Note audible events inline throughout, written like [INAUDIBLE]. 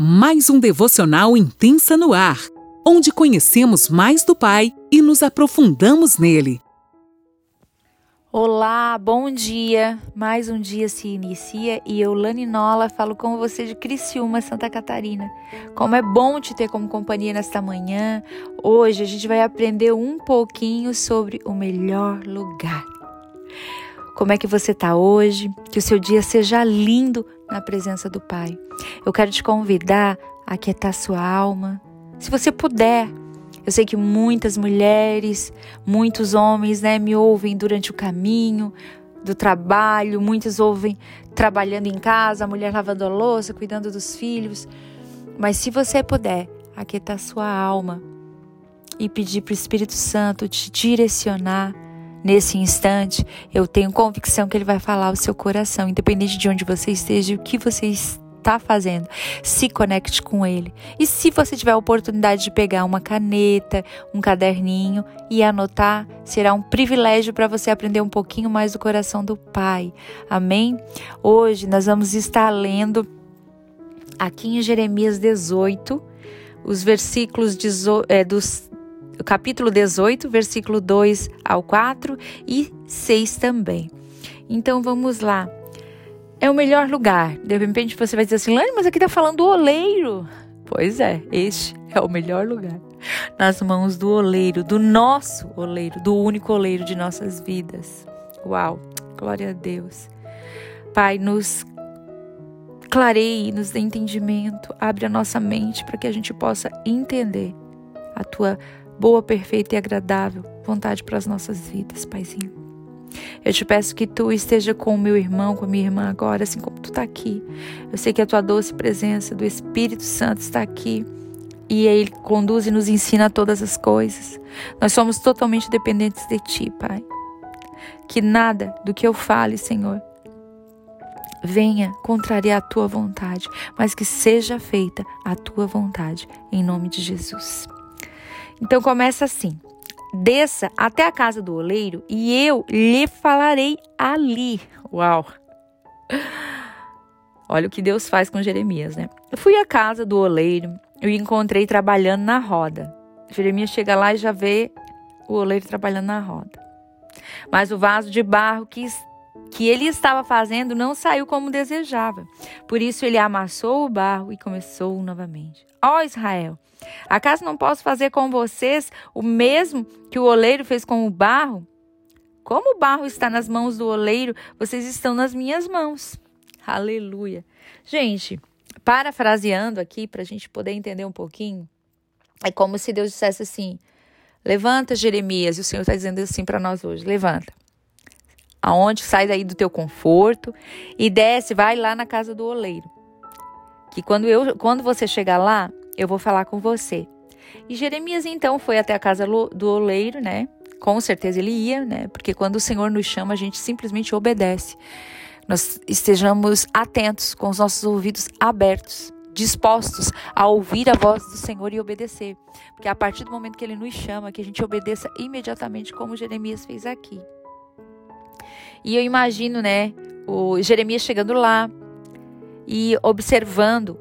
mais um devocional intensa no ar, onde conhecemos mais do Pai e nos aprofundamos nele. Olá, bom dia! Mais um dia se inicia e eu, Lani Nola, falo com você de Criciúma, Santa Catarina. Como é bom te ter como companhia nesta manhã. Hoje a gente vai aprender um pouquinho sobre o melhor lugar. Como é que você está hoje? Que o seu dia seja lindo na presença do Pai. Eu quero te convidar a aquietar sua alma. Se você puder, eu sei que muitas mulheres, muitos homens, né, me ouvem durante o caminho do trabalho, muitos ouvem trabalhando em casa, a mulher lavando a louça, cuidando dos filhos. Mas se você puder, aquietar sua alma e pedir para o Espírito Santo te direcionar Nesse instante, eu tenho convicção que Ele vai falar ao seu coração, independente de onde você esteja e o que você está fazendo. Se conecte com Ele. E se você tiver a oportunidade de pegar uma caneta, um caderninho e anotar, será um privilégio para você aprender um pouquinho mais do coração do Pai. Amém? Hoje nós vamos estar lendo aqui em Jeremias 18 os versículos é, dos capítulo 18, versículo 2 ao 4 e 6 também. Então vamos lá. É o melhor lugar. De repente você vai dizer assim, Lani, mas aqui está falando do oleiro. Pois é, este é o melhor lugar. Nas mãos do oleiro, do nosso oleiro, do único oleiro de nossas vidas. Uau, glória a Deus. Pai, nos clareie, nos dê entendimento, abre a nossa mente para que a gente possa entender a tua boa, perfeita e agradável vontade para as nossas vidas, Paizinho. Eu te peço que tu esteja com o meu irmão, com a minha irmã agora, assim como tu está aqui. Eu sei que a tua doce presença do Espírito Santo está aqui e ele conduz e nos ensina todas as coisas. Nós somos totalmente dependentes de ti, Pai. Que nada do que eu fale, Senhor, venha contrariar a tua vontade, mas que seja feita a tua vontade, em nome de Jesus. Então começa assim: desça até a casa do oleiro e eu lhe falarei ali. Uau! Olha o que Deus faz com Jeremias, né? Eu fui à casa do oleiro e o encontrei trabalhando na roda. Jeremias chega lá e já vê o oleiro trabalhando na roda. Mas o vaso de barro que, que ele estava fazendo não saiu como desejava. Por isso ele amassou o barro e começou novamente. Ó Israel, Acaso não posso fazer com vocês o mesmo que o oleiro fez com o barro? Como o barro está nas mãos do oleiro, vocês estão nas minhas mãos. Aleluia. Gente, parafraseando aqui para a gente poder entender um pouquinho, é como se Deus dissesse assim: Levanta, Jeremias, e o Senhor está dizendo assim para nós hoje: Levanta. Aonde sai daí do teu conforto e desce, vai lá na casa do oleiro. Que quando eu, quando você chegar lá, eu vou falar com você. E Jeremias então foi até a casa do oleiro, né? Com certeza ele ia, né? Porque quando o Senhor nos chama, a gente simplesmente obedece. Nós estejamos atentos, com os nossos ouvidos abertos, dispostos a ouvir a voz do Senhor e obedecer. Porque a partir do momento que ele nos chama, que a gente obedeça imediatamente, como Jeremias fez aqui. E eu imagino, né, o Jeremias chegando lá e observando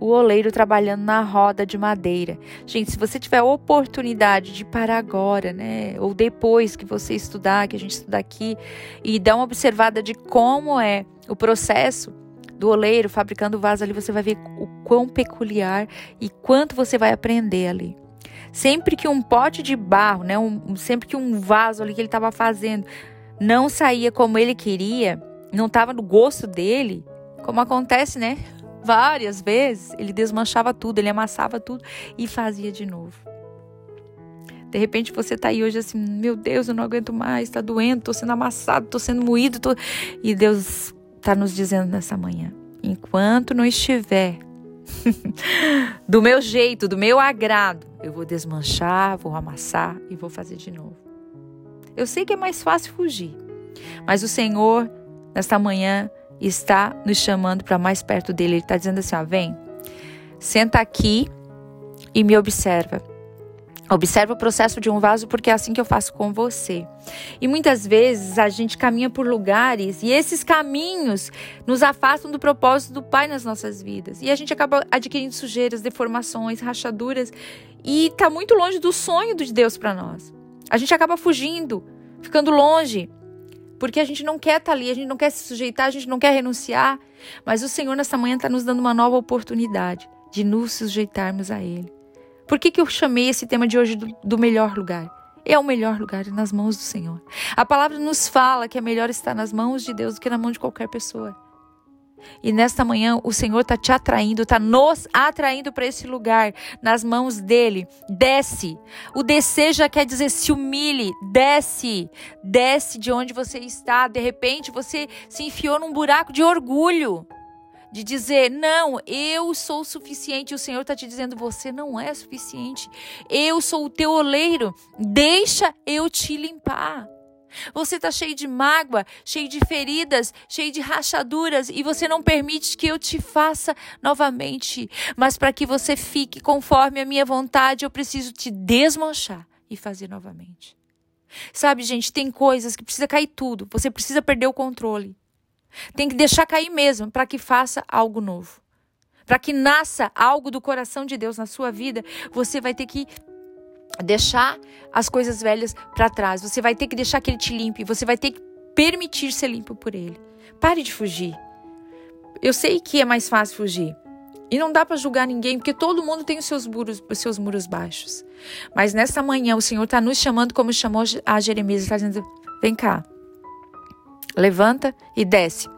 o oleiro trabalhando na roda de madeira. Gente, se você tiver oportunidade de parar agora, né, ou depois que você estudar, que a gente estuda aqui, e dar uma observada de como é o processo do oleiro fabricando o vaso ali, você vai ver o quão peculiar e quanto você vai aprender ali. Sempre que um pote de barro, né, um, sempre que um vaso ali que ele estava fazendo não saía como ele queria, não estava no gosto dele, como acontece, né? Várias vezes ele desmanchava tudo, ele amassava tudo e fazia de novo. De repente você tá aí hoje assim, meu Deus, eu não aguento mais, tá doendo, tô sendo amassado, tô sendo moído, tô... e Deus tá nos dizendo nessa manhã, enquanto não estiver [LAUGHS] do meu jeito, do meu agrado, eu vou desmanchar, vou amassar e vou fazer de novo. Eu sei que é mais fácil fugir, mas o Senhor nesta manhã está nos chamando para mais perto dele. Ele está dizendo assim: ó, vem, senta aqui e me observa. Observe o processo de um vaso, porque é assim que eu faço com você. E muitas vezes a gente caminha por lugares e esses caminhos nos afastam do propósito do Pai nas nossas vidas. E a gente acaba adquirindo sujeiras, deformações, rachaduras e está muito longe do sonho de Deus para nós. A gente acaba fugindo, ficando longe, porque a gente não quer estar tá ali, a gente não quer se sujeitar, a gente não quer renunciar. Mas o Senhor nessa manhã está nos dando uma nova oportunidade de nos sujeitarmos a Ele. Por que, que eu chamei esse tema de hoje do, do melhor lugar? É o melhor lugar nas mãos do Senhor. A palavra nos fala que é melhor estar nas mãos de Deus do que na mão de qualquer pessoa. E nesta manhã o Senhor está te atraindo, está nos atraindo para esse lugar, nas mãos dele. Desce. O descer já quer dizer se humilhe. Desce. Desce de onde você está. De repente você se enfiou num buraco de orgulho de dizer, não, eu sou suficiente. O Senhor está te dizendo, você não é suficiente. Eu sou o teu oleiro, deixa eu te limpar. Você está cheio de mágoa, cheio de feridas, cheio de rachaduras e você não permite que eu te faça novamente. Mas para que você fique conforme a minha vontade, eu preciso te desmanchar e fazer novamente. Sabe, gente, tem coisas que precisa cair tudo. Você precisa perder o controle. Tem que deixar cair mesmo para que faça algo novo. Para que nasça algo do coração de Deus na sua vida, você vai ter que deixar as coisas velhas para trás. Você vai ter que deixar que ele te limpe. Você vai ter que permitir ser limpo por ele. Pare de fugir. Eu sei que é mais fácil fugir. E não dá para julgar ninguém, porque todo mundo tem os seus muros, os seus muros baixos. Mas nessa manhã o Senhor está nos chamando como chamou a Jeremias, está dizendo: vem cá, Levanta e desce.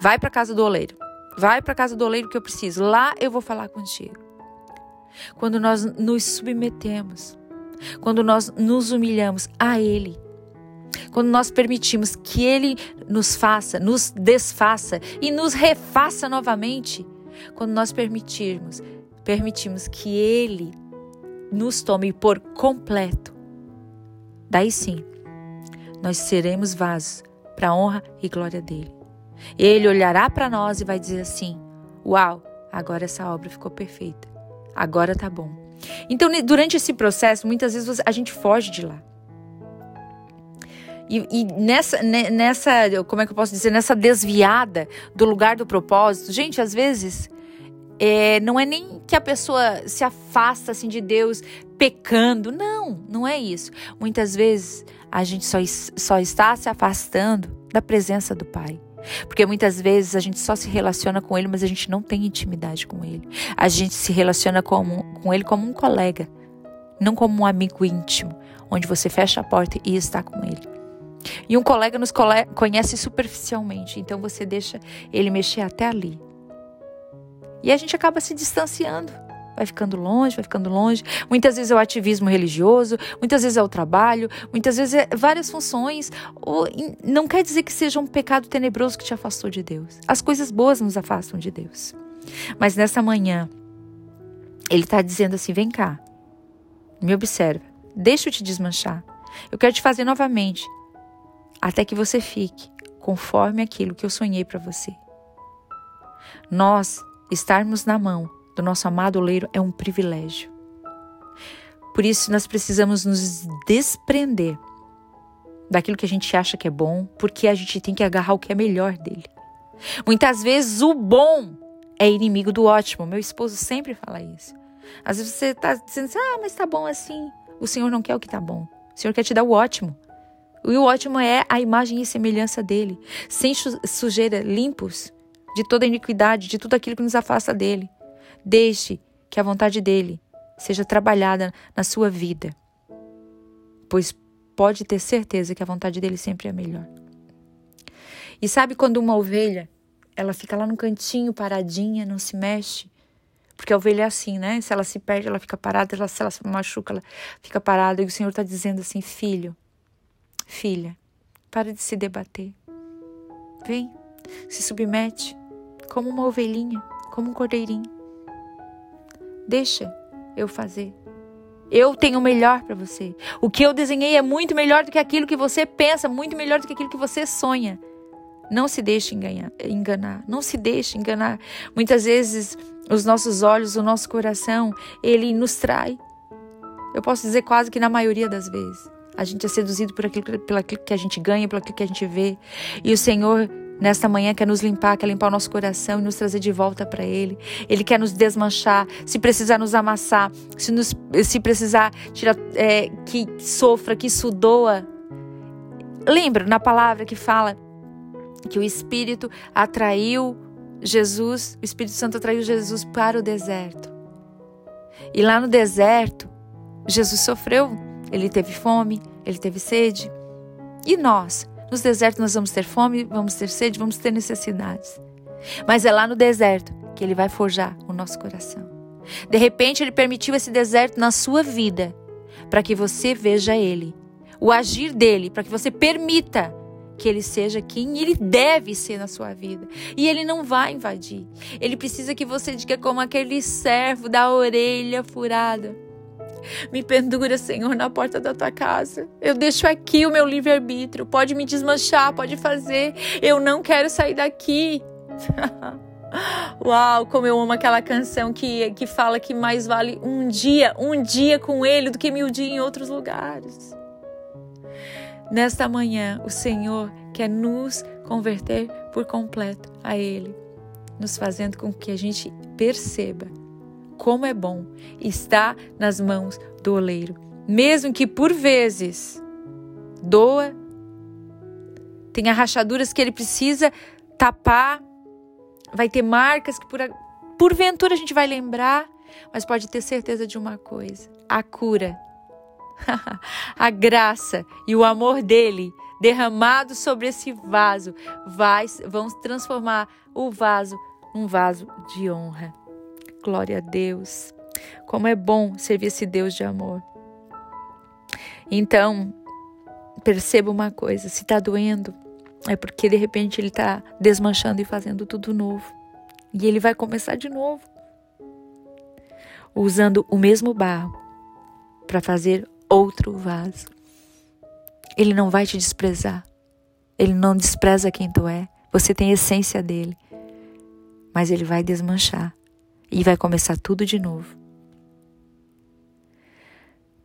Vai para casa do oleiro. Vai para casa do oleiro que eu preciso. Lá eu vou falar contigo. Quando nós nos submetemos, quando nós nos humilhamos a Ele, quando nós permitimos que Ele nos faça, nos desfaça e nos refaça novamente, quando nós permitirmos, permitimos que Ele nos tome por completo, daí sim, nós seremos vasos para a honra e glória dele. Ele olhará para nós e vai dizer assim: Uau, agora essa obra ficou perfeita. Agora tá bom. Então, durante esse processo, muitas vezes a gente foge de lá. E, e, nessa, nessa, como é que eu posso dizer, nessa desviada do lugar do propósito, gente, às vezes é, não é nem que a pessoa se afasta assim de Deus pecando, não, não é isso. Muitas vezes a gente só, só está se afastando da presença do Pai. Porque muitas vezes a gente só se relaciona com Ele, mas a gente não tem intimidade com Ele. A gente se relaciona com, com Ele como um colega, não como um amigo íntimo, onde você fecha a porta e está com Ele. E um colega nos conhece superficialmente, então você deixa ele mexer até ali. E a gente acaba se distanciando vai ficando longe, vai ficando longe. Muitas vezes é o ativismo religioso, muitas vezes é o trabalho, muitas vezes é várias funções. Não quer dizer que seja um pecado tenebroso que te afastou de Deus. As coisas boas nos afastam de Deus. Mas nessa manhã, ele está dizendo assim: vem cá, me observa, deixa eu te desmanchar. Eu quero te fazer novamente, até que você fique conforme aquilo que eu sonhei para você. Nós estarmos na mão do nosso amado oleiro é um privilégio. Por isso, nós precisamos nos desprender daquilo que a gente acha que é bom, porque a gente tem que agarrar o que é melhor dele. Muitas vezes o bom é inimigo do ótimo. Meu esposo sempre fala isso. Às vezes você está dizendo assim, ah, mas tá bom assim. O Senhor não quer o que tá bom. O Senhor quer te dar o ótimo. E o ótimo é a imagem e semelhança dele, sem sujeira, limpos de toda iniquidade, de tudo aquilo que nos afasta dele. Deixe que a vontade dele seja trabalhada na sua vida, pois pode ter certeza que a vontade dele sempre é melhor. E sabe quando uma ovelha, ela fica lá no cantinho paradinha, não se mexe? Porque a ovelha é assim, né? Se ela se perde, ela fica parada, ela, se ela se machuca, ela fica parada. E o Senhor está dizendo assim: filho, filha, para de se debater. Vem, se submete como uma ovelhinha, como um cordeirinho. Deixa eu fazer. Eu tenho o melhor para você. O que eu desenhei é muito melhor do que aquilo que você pensa, muito melhor do que aquilo que você sonha. Não se deixe enganar, não se deixe enganar. Muitas vezes os nossos olhos, o nosso coração, ele nos trai. Eu posso dizer quase que na maioria das vezes. A gente é seduzido por aquilo, pelo que a gente ganha, pelo que a gente vê. E o Senhor, nesta manhã, quer nos limpar, quer limpar o nosso coração e nos trazer de volta para Ele. Ele quer nos desmanchar, se precisar nos amassar, se, nos, se precisar tirar, é, que sofra, que isso doa. Lembra na palavra que fala que o Espírito atraiu Jesus, o Espírito Santo atraiu Jesus para o deserto. E lá no deserto, Jesus sofreu ele teve fome, ele teve sede. E nós? Nos desertos nós vamos ter fome, vamos ter sede, vamos ter necessidades. Mas é lá no deserto que ele vai forjar o nosso coração. De repente, ele permitiu esse deserto na sua vida para que você veja ele, o agir dele, para que você permita que ele seja quem ele deve ser na sua vida. E ele não vai invadir. Ele precisa que você diga como aquele servo da orelha furada. Me pendura, Senhor, na porta da tua casa. Eu deixo aqui o meu livre-arbítrio. Pode me desmanchar, pode fazer. Eu não quero sair daqui. [LAUGHS] Uau, como eu amo aquela canção que, que fala que mais vale um dia, um dia com Ele do que mil dias em outros lugares. Nesta manhã, o Senhor quer nos converter por completo a Ele, nos fazendo com que a gente perceba como é bom estar nas mãos do oleiro, mesmo que por vezes doa, tenha rachaduras que ele precisa tapar, vai ter marcas que por, porventura a gente vai lembrar, mas pode ter certeza de uma coisa: a cura, [LAUGHS] a graça e o amor dele derramado sobre esse vaso vai, vão transformar o vaso num vaso de honra. Glória a Deus. Como é bom servir esse Deus de amor. Então, perceba uma coisa: se está doendo, é porque de repente ele está desmanchando e fazendo tudo novo. E ele vai começar de novo, usando o mesmo barro para fazer outro vaso. Ele não vai te desprezar. Ele não despreza quem tu é. Você tem a essência dele. Mas ele vai desmanchar e vai começar tudo de novo.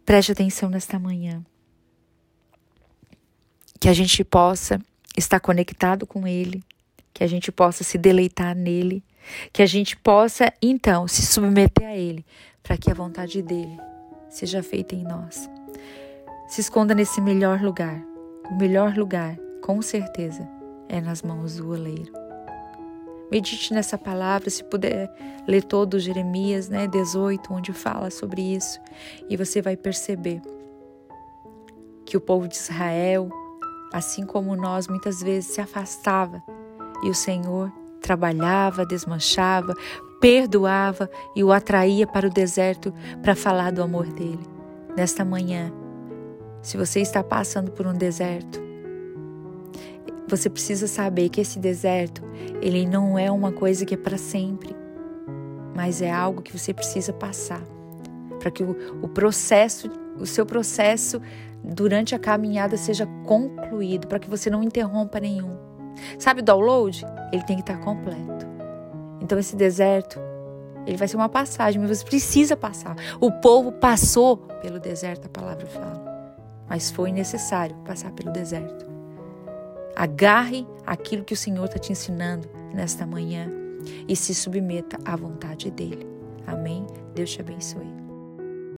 Preste atenção nesta manhã. Que a gente possa estar conectado com Ele, que a gente possa se deleitar nele, que a gente possa então se submeter a Ele, para que a vontade dele seja feita em nós. Se esconda nesse melhor lugar. O melhor lugar, com certeza, é nas mãos do oleiro. Medite nessa palavra, se puder ler todo Jeremias, né, 18, onde fala sobre isso, e você vai perceber que o povo de Israel, assim como nós, muitas vezes se afastava e o Senhor trabalhava, desmanchava, perdoava e o atraía para o deserto para falar do amor dele. Nesta manhã, se você está passando por um deserto, você precisa saber que esse deserto, ele não é uma coisa que é para sempre, mas é algo que você precisa passar para que o, o processo, o seu processo durante a caminhada seja concluído, para que você não interrompa nenhum. Sabe o download? Ele tem que estar completo. Então esse deserto, ele vai ser uma passagem, mas você precisa passar. O povo passou pelo deserto, a palavra fala. Mas foi necessário passar pelo deserto. Agarre aquilo que o Senhor está te ensinando nesta manhã e se submeta à vontade dele. Amém? Deus te abençoe.